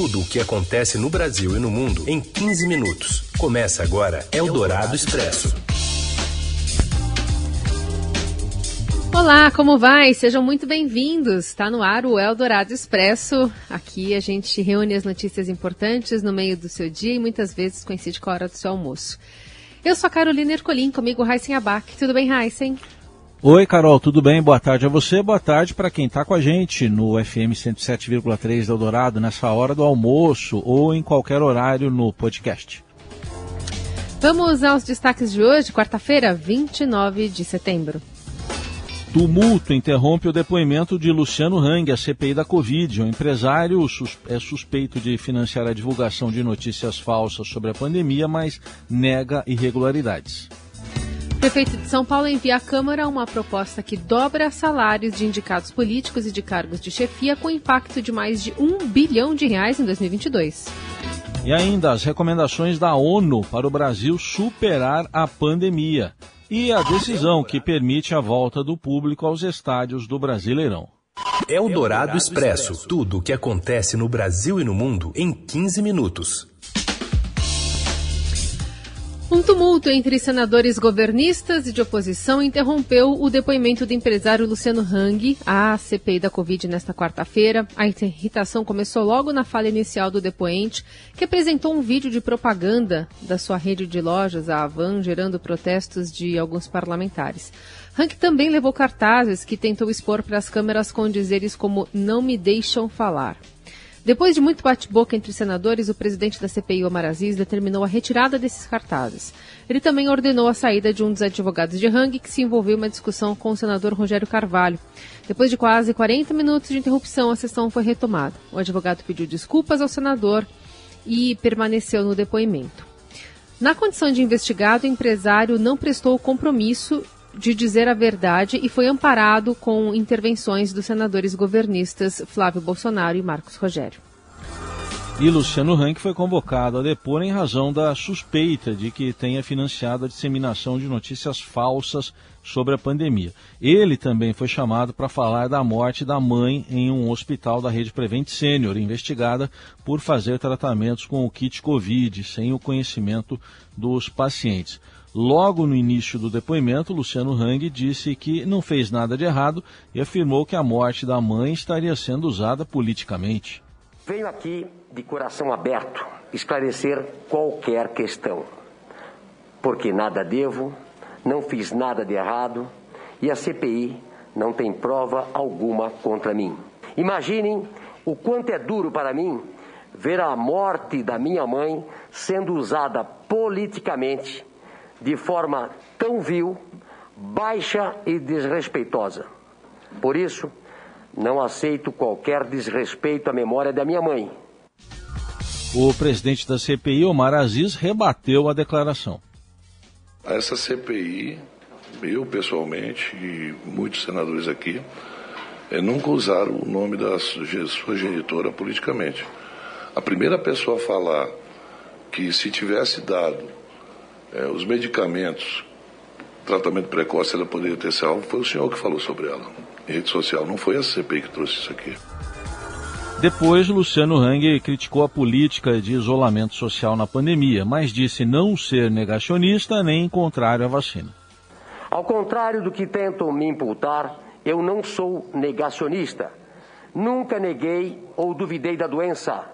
Tudo o que acontece no Brasil e no mundo em 15 minutos. Começa agora Eldorado Expresso. Olá, como vai? Sejam muito bem-vindos. Está no ar o Eldorado Expresso. Aqui a gente reúne as notícias importantes no meio do seu dia e muitas vezes coincide com a hora do seu almoço. Eu sou a Carolina Ercolim, comigo Heisen Abac. Tudo bem, Heisen? Oi, Carol, tudo bem? Boa tarde a você, boa tarde para quem está com a gente no FM 107,3 da Eldorado, nessa hora do almoço ou em qualquer horário no podcast. Vamos aos destaques de hoje, quarta-feira, 29 de setembro. Tumulto interrompe o depoimento de Luciano Hang, a CPI da Covid. O empresário é suspeito de financiar a divulgação de notícias falsas sobre a pandemia, mas nega irregularidades. Prefeito de São Paulo envia à Câmara uma proposta que dobra salários de indicados políticos e de cargos de chefia com impacto de mais de um bilhão de reais em 2022. E ainda as recomendações da ONU para o Brasil superar a pandemia e a decisão que permite a volta do público aos estádios do Brasileirão. É o Dourado Expresso. Tudo o que acontece no Brasil e no mundo em 15 minutos. Um tumulto entre senadores governistas e de oposição interrompeu o depoimento do empresário Luciano Hang à CPI da Covid nesta quarta-feira. A irritação começou logo na fala inicial do depoente, que apresentou um vídeo de propaganda da sua rede de lojas, a Avan, gerando protestos de alguns parlamentares. Hang também levou cartazes que tentou expor para as câmeras com dizeres como não me deixam falar. Depois de muito bate-boca entre senadores, o presidente da CPI, Omar Aziz, determinou a retirada desses cartazes. Ele também ordenou a saída de um dos advogados de Hang, que se envolveu em uma discussão com o senador Rogério Carvalho. Depois de quase 40 minutos de interrupção, a sessão foi retomada. O advogado pediu desculpas ao senador e permaneceu no depoimento. Na condição de investigado, o empresário não prestou o compromisso de dizer a verdade e foi amparado com intervenções dos senadores governistas Flávio Bolsonaro e Marcos Rogério. E Luciano Rank foi convocado a depor em razão da suspeita de que tenha financiado a disseminação de notícias falsas sobre a pandemia. Ele também foi chamado para falar da morte da mãe em um hospital da rede Prevent Sênior, investigada por fazer tratamentos com o kit Covid sem o conhecimento dos pacientes. Logo no início do depoimento, Luciano Hang disse que não fez nada de errado e afirmou que a morte da mãe estaria sendo usada politicamente. Venho aqui de coração aberto esclarecer qualquer questão. Porque nada devo, não fiz nada de errado e a CPI não tem prova alguma contra mim. Imaginem o quanto é duro para mim ver a morte da minha mãe sendo usada politicamente de forma tão vil, baixa e desrespeitosa. Por isso, não aceito qualquer desrespeito à memória da minha mãe. O presidente da CPI, Omar Aziz, rebateu a declaração. Essa CPI, eu pessoalmente e muitos senadores aqui, é, nunca usaram o nome da sua genitora politicamente. A primeira pessoa a falar que se tivesse dado é, os medicamentos, tratamento precoce, ela poderia ter salvo, foi o senhor que falou sobre ela em rede social, não foi a CPI que trouxe isso aqui. Depois, Luciano Hang criticou a política de isolamento social na pandemia, mas disse não ser negacionista nem contrário à vacina. Ao contrário do que tentam me imputar, eu não sou negacionista. Nunca neguei ou duvidei da doença.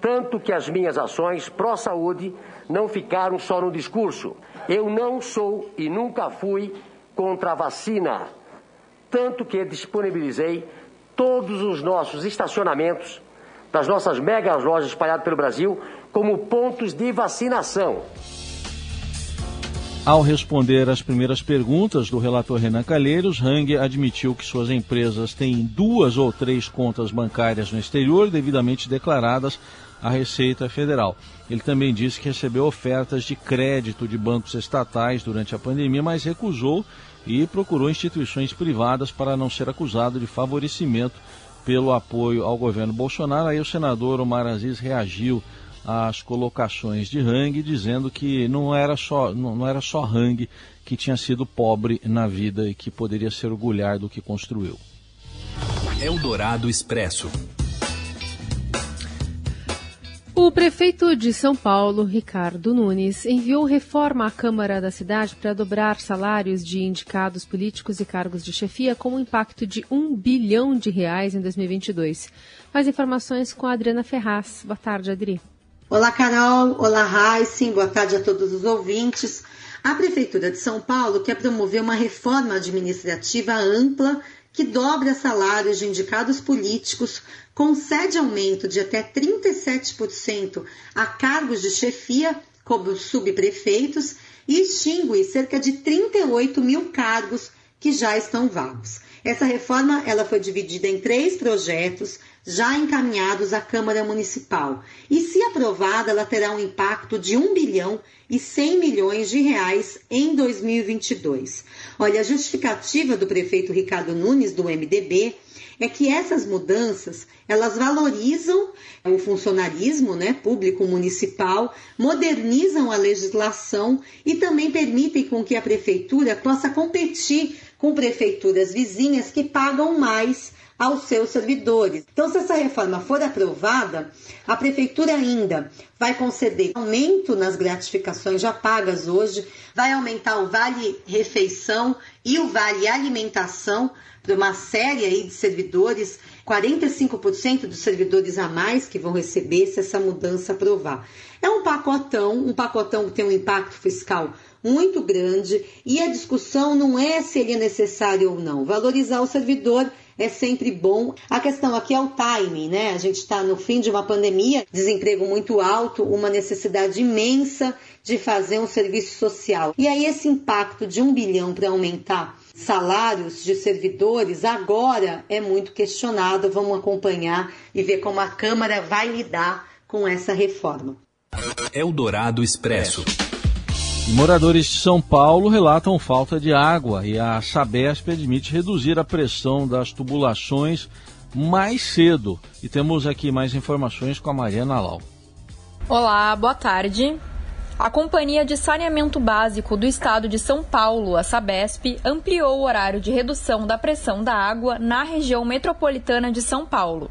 Tanto que as minhas ações pró-saúde não ficaram só no discurso. Eu não sou e nunca fui contra a vacina, tanto que disponibilizei todos os nossos estacionamentos das nossas megas lojas espalhadas pelo Brasil como pontos de vacinação. Ao responder às primeiras perguntas do relator Renan Calheiros, Hang admitiu que suas empresas têm duas ou três contas bancárias no exterior devidamente declaradas à Receita Federal. Ele também disse que recebeu ofertas de crédito de bancos estatais durante a pandemia, mas recusou e procurou instituições privadas para não ser acusado de favorecimento pelo apoio ao governo Bolsonaro. Aí o senador Omar Aziz reagiu às colocações de Hang, dizendo que não era só, não, não era só Hang que tinha sido pobre na vida e que poderia se orgulhar do que construiu. Eldorado Expresso. O prefeito de São Paulo, Ricardo Nunes, enviou reforma à Câmara da cidade para dobrar salários de indicados políticos e cargos de chefia com um impacto de um bilhão de reais em 2022. Mais informações com a Adriana Ferraz. Boa tarde, Adri. Olá, Carol. Olá, Raíssen. Boa tarde a todos os ouvintes. A Prefeitura de São Paulo quer promover uma reforma administrativa ampla que dobra salários de indicados políticos, concede aumento de até 37% a cargos de chefia, como subprefeitos, e extingue cerca de 38 mil cargos que já estão vagos. Essa reforma ela foi dividida em três projetos já encaminhados à Câmara Municipal. E, se aprovada, ela terá um impacto de 1 bilhão e 100 milhões de reais em 2022. Olha, a justificativa do prefeito Ricardo Nunes, do MDB, é que essas mudanças elas valorizam o funcionarismo né, público municipal, modernizam a legislação e também permitem com que a prefeitura possa competir com prefeituras vizinhas que pagam mais aos seus servidores. Então, se essa reforma for aprovada, a prefeitura ainda vai conceder aumento nas gratificações já pagas hoje, vai aumentar o vale refeição e o vale alimentação para uma série aí de servidores, 45% dos servidores a mais que vão receber se essa mudança aprovar. É um pacotão, um pacotão que tem um impacto fiscal muito grande e a discussão não é se ele é necessário ou não. Valorizar o servidor é sempre bom. A questão aqui é o timing, né? A gente está no fim de uma pandemia, desemprego muito alto, uma necessidade imensa de fazer um serviço social. E aí esse impacto de um bilhão para aumentar salários de servidores agora é muito questionado. Vamos acompanhar e ver como a Câmara vai lidar com essa reforma. Eldorado Expresso. Moradores de São Paulo relatam falta de água e a Sabesp admite reduzir a pressão das tubulações mais cedo. E temos aqui mais informações com a Mariana Lau. Olá, boa tarde. A Companhia de Saneamento Básico do Estado de São Paulo, a Sabesp, ampliou o horário de redução da pressão da água na região metropolitana de São Paulo.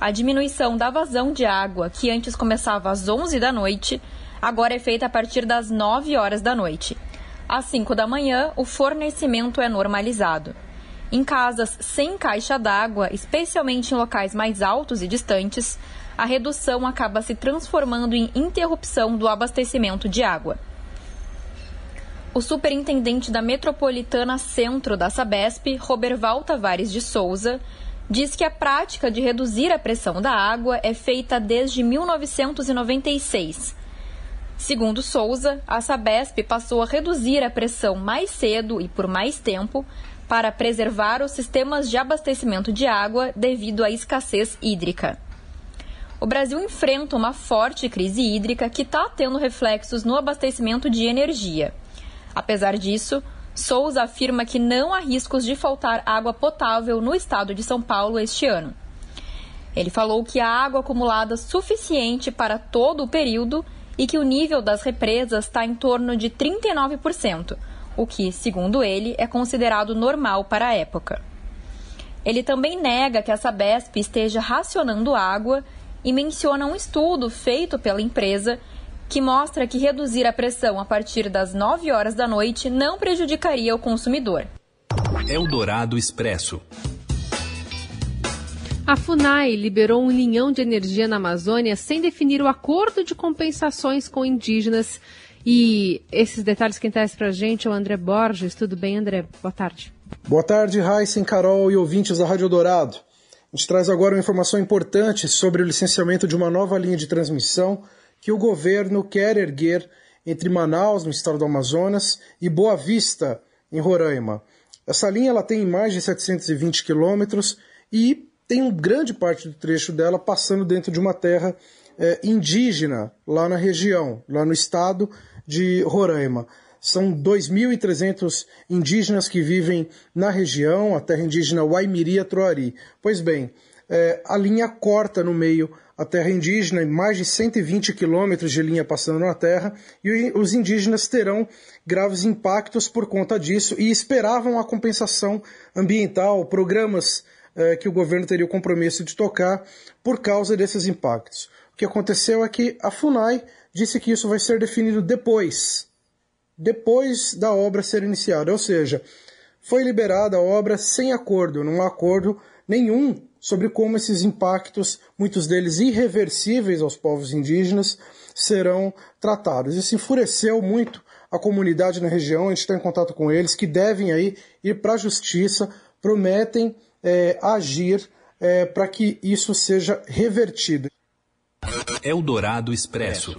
A diminuição da vazão de água, que antes começava às 11 da noite, agora é feita a partir das 9 horas da noite. Às 5 da manhã, o fornecimento é normalizado. Em casas sem caixa d'água, especialmente em locais mais altos e distantes, a redução acaba se transformando em interrupção do abastecimento de água. O superintendente da Metropolitana Centro da Sabesp, Roberval Tavares de Souza, diz que a prática de reduzir a pressão da água é feita desde 1996 Segundo Souza, a Sabesp passou a reduzir a pressão mais cedo e por mais tempo para preservar os sistemas de abastecimento de água devido à escassez hídrica. O Brasil enfrenta uma forte crise hídrica que está tendo reflexos no abastecimento de energia. Apesar disso, Souza afirma que não há riscos de faltar água potável no estado de São Paulo este ano. Ele falou que há água acumulada suficiente para todo o período e que o nível das represas está em torno de 39%, o que, segundo ele, é considerado normal para a época. Ele também nega que a Sabesp esteja racionando água e menciona um estudo feito pela empresa que mostra que reduzir a pressão a partir das 9 horas da noite não prejudicaria o consumidor. Eldorado Expresso. A FUNAI liberou um linhão de energia na Amazônia sem definir o acordo de compensações com indígenas. E esses detalhes quem traz para a gente é o André Borges. Tudo bem, André? Boa tarde. Boa tarde, Raíssen, Carol e ouvintes da Rádio Dourado. A gente traz agora uma informação importante sobre o licenciamento de uma nova linha de transmissão que o governo quer erguer entre Manaus, no estado do Amazonas, e Boa Vista, em Roraima. Essa linha ela tem mais de 720 quilômetros e tem uma grande parte do trecho dela passando dentro de uma terra é, indígena lá na região, lá no estado de Roraima. São 2.300 indígenas que vivem na região, a terra indígena Waimiria-Troari. Pois bem, é, a linha corta no meio a terra indígena, mais de 120 quilômetros de linha passando na terra, e os indígenas terão graves impactos por conta disso e esperavam a compensação ambiental, programas é, que o governo teria o compromisso de tocar por causa desses impactos. O que aconteceu é que a FUNAI disse que isso vai ser definido depois, depois da obra ser iniciada, ou seja, foi liberada a obra sem acordo, não há acordo nenhum sobre como esses impactos, muitos deles irreversíveis aos povos indígenas, serão tratados. Isso enfureceu muito a comunidade na região, a gente está em contato com eles, que devem aí ir para a justiça, prometem é, agir é, para que isso seja revertido. Eldorado Expresso.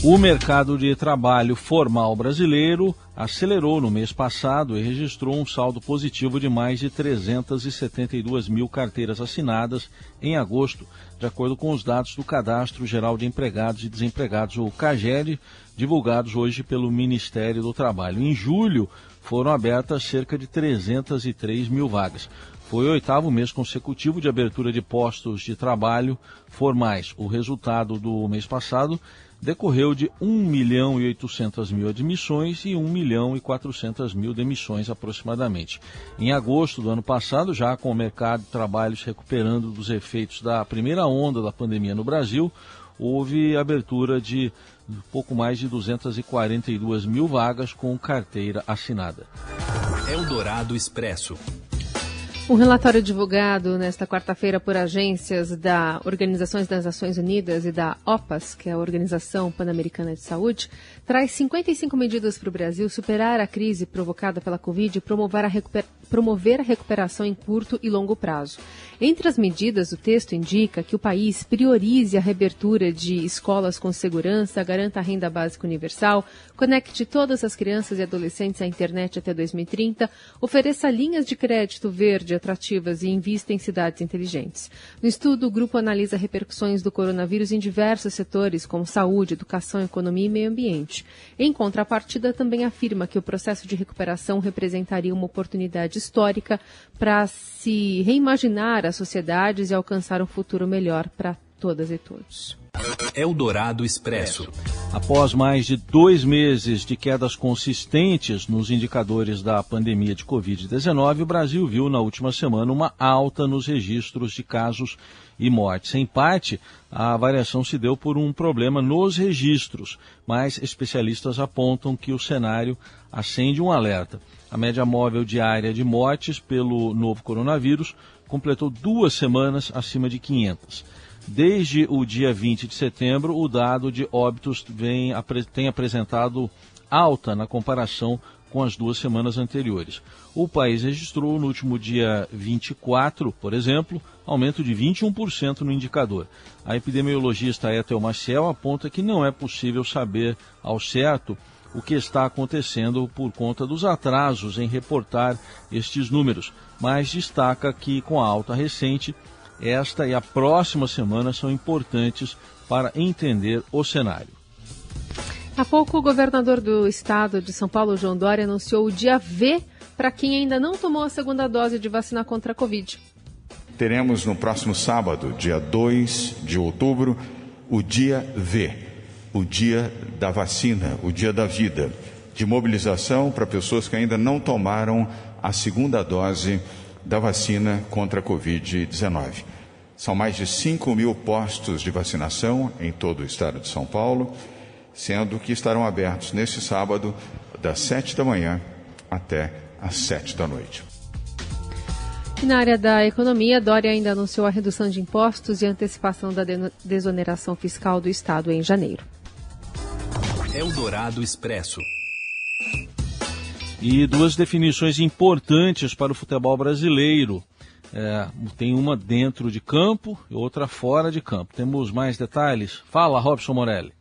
O mercado de trabalho formal brasileiro acelerou no mês passado e registrou um saldo positivo de mais de 372 mil carteiras assinadas em agosto, de acordo com os dados do Cadastro Geral de Empregados e Desempregados, o CAGED, divulgados hoje pelo Ministério do Trabalho. Em julho, foram abertas cerca de 303 mil vagas. Foi o oitavo mês consecutivo de abertura de postos de trabalho formais. O resultado do mês passado decorreu de 1 milhão e 800 mil admissões e 1 milhão e 400 mil demissões aproximadamente. Em agosto do ano passado, já com o mercado de trabalho se recuperando dos efeitos da primeira onda da pandemia no Brasil, houve abertura de pouco mais de 242 mil vagas com carteira assinada. Eldorado Expresso. Um relatório divulgado nesta quarta-feira por agências da Organizações das Nações Unidas e da OPAS, que é a Organização Pan-Americana de Saúde, traz 55 medidas para o Brasil superar a crise provocada pela Covid e promover a, promover a recuperação em curto e longo prazo. Entre as medidas, o texto indica que o país priorize a reabertura de escolas com segurança, garanta a renda básica universal, conecte todas as crianças e adolescentes à internet até 2030, ofereça linhas de crédito verde atrativas e invista em cidades inteligentes. No estudo, o grupo analisa repercussões do coronavírus em diversos setores, como saúde, educação, economia e meio ambiente. Em contrapartida, também afirma que o processo de recuperação representaria uma oportunidade histórica para se reimaginar as sociedades e alcançar um futuro melhor para todas e todos. Eldorado Expresso. Após mais de dois meses de quedas consistentes nos indicadores da pandemia de Covid-19, o Brasil viu na última semana uma alta nos registros de casos e mortes. Em parte, a variação se deu por um problema nos registros, mas especialistas apontam que o cenário acende um alerta. A média móvel diária de mortes pelo novo coronavírus completou duas semanas acima de 500. Desde o dia 20 de setembro, o dado de óbitos vem, tem apresentado alta na comparação com as duas semanas anteriores. O país registrou no último dia 24, por exemplo, aumento de 21% no indicador. A epidemiologista Ethel Maciel aponta que não é possível saber ao certo o que está acontecendo por conta dos atrasos em reportar estes números, mas destaca que com a alta recente esta e a próxima semana são importantes para entender o cenário. Há pouco, o governador do estado de São Paulo, João Dória, anunciou o dia V para quem ainda não tomou a segunda dose de vacina contra a Covid. Teremos no próximo sábado, dia 2 de outubro, o dia V, o dia da vacina, o dia da vida, de mobilização para pessoas que ainda não tomaram a segunda dose da vacina contra a Covid-19. São mais de 5 mil postos de vacinação em todo o estado de São Paulo, sendo que estarão abertos neste sábado, das 7 da manhã até às 7 da noite. Na área da economia, Dória ainda anunciou a redução de impostos e antecipação da desoneração fiscal do Estado em janeiro. Eldorado Expresso. E duas definições importantes para o futebol brasileiro. É, tem uma dentro de campo e outra fora de campo. Temos mais detalhes? Fala, Robson Morelli.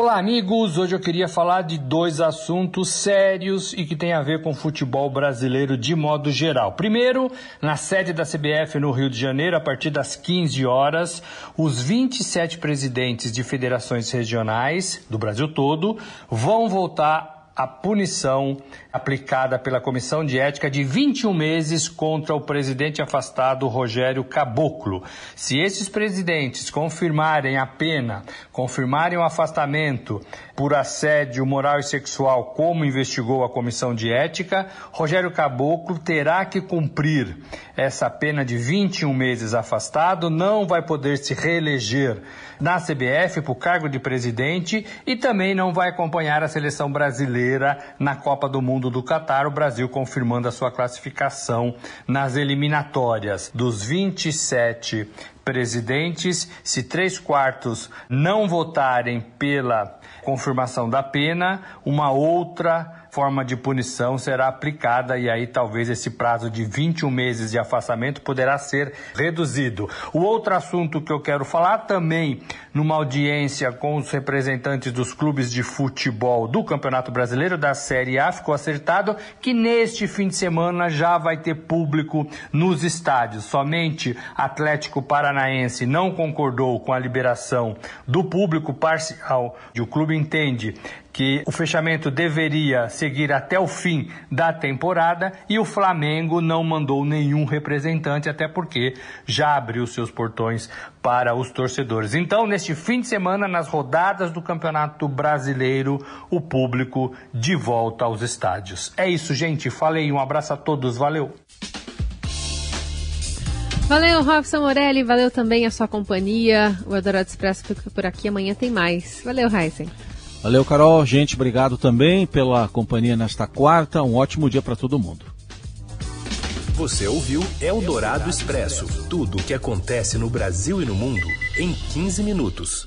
Olá, amigos. Hoje eu queria falar de dois assuntos sérios e que tem a ver com o futebol brasileiro de modo geral. Primeiro, na sede da CBF no Rio de Janeiro, a partir das 15 horas, os 27 presidentes de federações regionais do Brasil todo vão voltar a punição aplicada pela Comissão de Ética de 21 meses contra o presidente afastado Rogério Caboclo. Se esses presidentes confirmarem a pena, confirmarem o afastamento por assédio moral e sexual, como investigou a comissão de ética, Rogério Caboclo terá que cumprir essa pena de 21 meses afastado, não vai poder se reeleger na CBF por cargo de presidente e também não vai acompanhar a seleção brasileira na Copa do Mundo do Catar, o Brasil confirmando a sua classificação nas eliminatórias. Dos 27 presidentes, se três quartos não votarem pela confirmação da pena, uma outra forma de punição será aplicada e aí talvez esse prazo de 21 meses de afastamento poderá ser reduzido. O outro assunto que eu quero falar também numa audiência com os representantes dos clubes de futebol do Campeonato Brasileiro da Série A ficou acertado que neste fim de semana já vai ter público nos estádios. Somente Atlético Paranaense não concordou com a liberação do público parcial. O clube entende que o fechamento deveria seguir até o fim da temporada e o Flamengo não mandou nenhum representante, até porque já abriu seus portões para os torcedores. Então, neste fim de semana, nas rodadas do Campeonato Brasileiro, o público de volta aos estádios. É isso, gente. Falei, um abraço a todos, valeu. Valeu, Robson Morelli, valeu também a sua companhia. O Eldorado Expresso fica por aqui, amanhã tem mais. Valeu, Heisen. Valeu, Carol. Gente, obrigado também pela companhia nesta quarta. Um ótimo dia para todo mundo. Você ouviu Eldorado Expresso tudo o que acontece no Brasil e no mundo em 15 minutos.